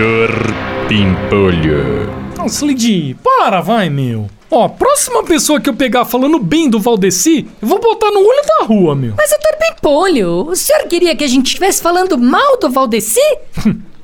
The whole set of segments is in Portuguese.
Doutor Pimpolho. Nossa, Lidi, para, vai, meu. Ó, próxima pessoa que eu pegar falando bem do Valdeci, eu vou botar no olho da rua, meu. Mas, doutor Pimpolho, o senhor queria que a gente estivesse falando mal do Valdeci?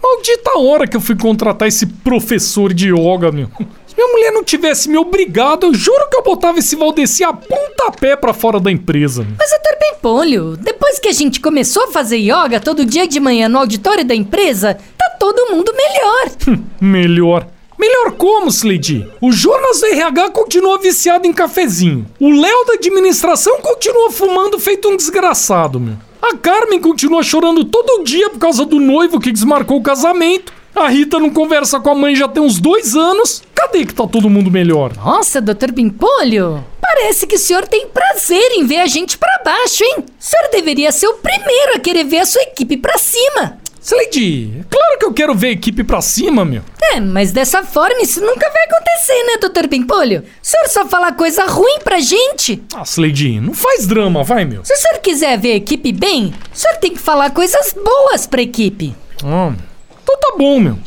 Maldita hora que eu fui contratar esse professor de yoga, meu. Se minha mulher não tivesse me obrigado, eu juro que eu botava esse Valdeci a pontapé pra fora da empresa. Meu. Mas, doutor Pimpolho, depois que a gente começou a fazer yoga todo dia de manhã no auditório da empresa, todo mundo melhor. Melhor. Melhor como, Slade? O Jonas do RH continua viciado em cafezinho. O Léo da administração continua fumando feito um desgraçado, meu. A Carmen continua chorando todo dia por causa do noivo que desmarcou o casamento. A Rita não conversa com a mãe já tem uns dois anos. Cadê que tá todo mundo melhor? Nossa, doutor Pimpolho, parece que o senhor tem prazer em ver a gente pra baixo, hein? O senhor deveria ser o primeiro a querer ver a sua equipe pra cima. Slade, é claro que eu quero ver a equipe pra cima, meu. É, mas dessa forma isso nunca vai acontecer, né, doutor Pimpolho? O senhor só fala coisa ruim pra gente. Ah, Slade, não faz drama, vai, meu. Se o senhor quiser ver a equipe bem, o senhor tem que falar coisas boas pra equipe. Ah, então tá bom, meu.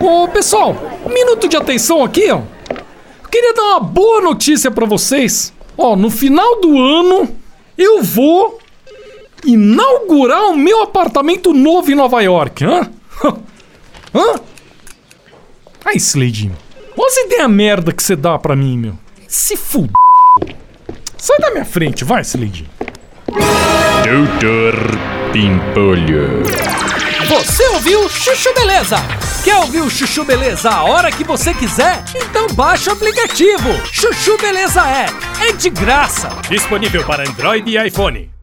Ô, pessoal, um minuto de atenção aqui, ó. Eu queria dar uma boa notícia pra vocês. Ó, no final do ano, eu vou inaugurar o meu apartamento novo em Nova York, hã? hã? Ai, Slade, olha as ideias merda que você dá pra mim, meu. Se fuder. Sai da minha frente, vai, Slade. Doutor Pimpolho. Você ouviu Chuchu Beleza? Quer ouvir o Chuchu Beleza a hora que você quiser? Então baixa o aplicativo. Chuchu Beleza é. É de graça. Disponível para Android e iPhone.